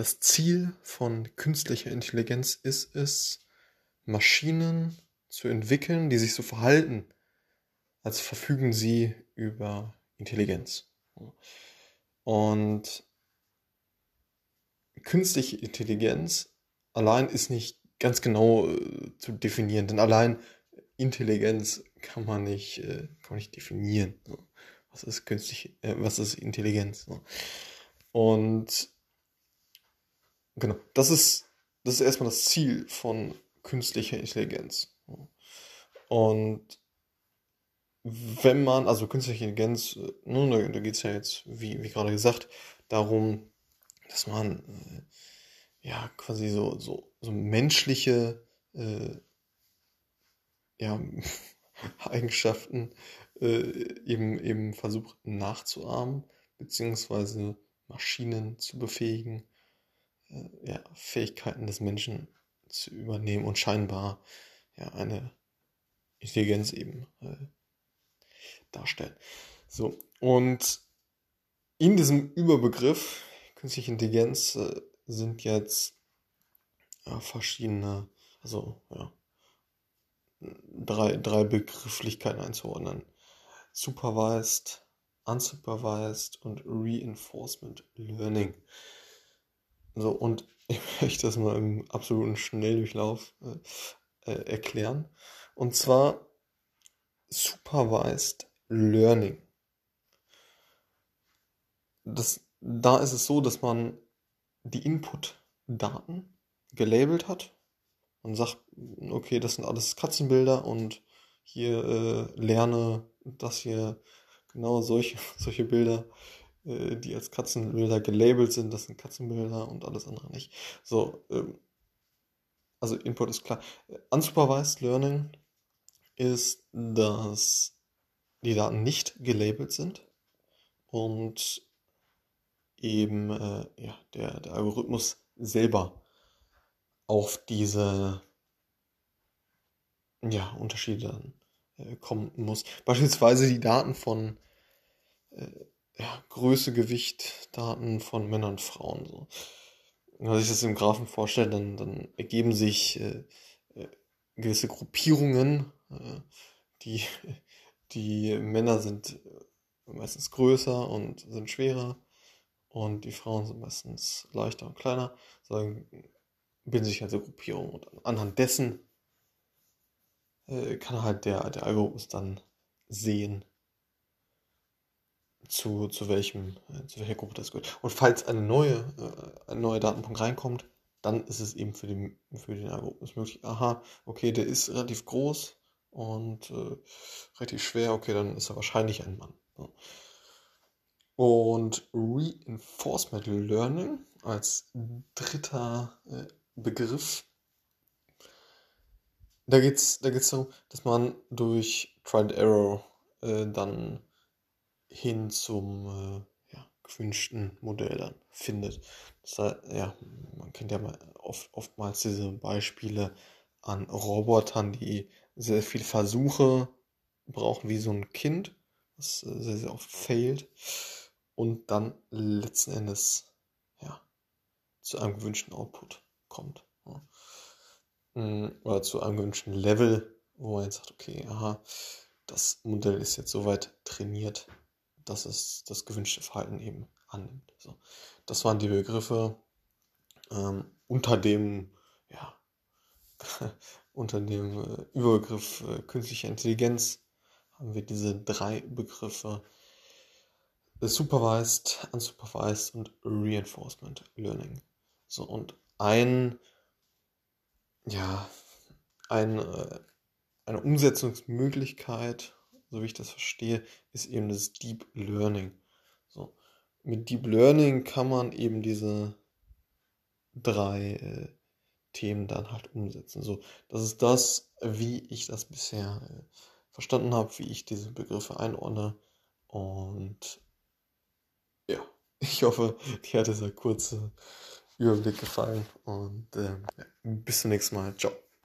das Ziel von künstlicher Intelligenz ist es, Maschinen zu entwickeln, die sich so verhalten, als verfügen sie über Intelligenz. Und künstliche Intelligenz allein ist nicht ganz genau äh, zu definieren, denn allein Intelligenz kann man nicht, äh, kann man nicht definieren. Was ist künstlich, äh, was ist Intelligenz? Und genau, das ist, das ist erstmal das Ziel von künstlicher Intelligenz. Und wenn man, also künstliche Intelligenz, äh, nun, da, da geht es ja jetzt, wie, wie gerade gesagt, darum, dass man äh, ja quasi so, so, so menschliche äh, ja, Eigenschaften äh, eben, eben versucht nachzuahmen, beziehungsweise Maschinen zu befähigen, äh, ja, Fähigkeiten des Menschen zu übernehmen und scheinbar ja, eine Intelligenz eben äh, darstellen. So, und in diesem Überbegriff künstliche Intelligenz äh, sind jetzt verschiedene, also ja, drei, drei Begrifflichkeiten einzuordnen. Supervised, Unsupervised und Reinforcement Learning. So, und ich möchte das mal im absoluten Schnelldurchlauf äh, äh, erklären. Und zwar Supervised Learning. Das, da ist es so, dass man die Input-Daten gelabelt hat und sagt, okay, das sind alles Katzenbilder und hier äh, lerne das hier genau solche, solche Bilder, äh, die als Katzenbilder gelabelt sind, das sind Katzenbilder und alles andere nicht. So, ähm, also Input ist klar. Unsupervised Learning ist, dass die Daten nicht gelabelt sind und eben äh, ja, der, der Algorithmus selber auf diese ja, Unterschiede dann äh, kommen muss. Beispielsweise die Daten von äh, ja, Größe, Gewicht, Daten von Männern und Frauen. So. Wenn man sich das im Graphen vorstellt, dann, dann ergeben sich äh, äh gewisse Gruppierungen, äh, die die Männer sind meistens größer und sind schwerer und die Frauen sind meistens leichter und kleiner. So bilden sich also Gruppierungen und anhand dessen äh, kann halt der, der Algorithmus dann sehen, zu, zu, welchem, äh, zu welcher Gruppe das gehört. Und falls eine neue, äh, ein neuer Datenpunkt reinkommt, dann ist es eben für den, für den Algorithmus möglich, aha, okay, der ist relativ groß, und äh, richtig schwer, okay, dann ist er wahrscheinlich ein Mann. So. Und Reinforcement Learning als dritter äh, Begriff. Da geht es da geht's darum, dass man durch Trial and Error äh, dann hin zum äh, ja, gewünschten Modell dann findet. Das heißt, ja, man kennt ja oft, oftmals diese Beispiele an Robotern, die sehr viele Versuche brauchen wie so ein Kind, was äh, sehr, sehr oft failt und dann letzten Endes ja, zu einem gewünschten Output kommt. Ja. Mm, oder zu einem gewünschten Level, wo man jetzt sagt, okay, aha, das Modell ist jetzt soweit trainiert, dass es das gewünschte Verhalten eben annimmt. So. Das waren die Begriffe ähm, unter dem ja, unter dem äh, Überbegriff äh, künstliche Intelligenz haben wir diese drei Begriffe äh, Supervised, Unsupervised und Reinforcement Learning. So, und ein, ja, ein, eine Umsetzungsmöglichkeit, so wie ich das verstehe, ist eben das Deep Learning. So, mit Deep Learning kann man eben diese drei Themen dann halt umsetzen. So, das ist das, wie ich das bisher äh, verstanden habe, wie ich diese Begriffe einordne. Und ja, ich hoffe, dir hat dieser kurze Überblick gefallen. Und äh, bis zum nächsten Mal. Ciao.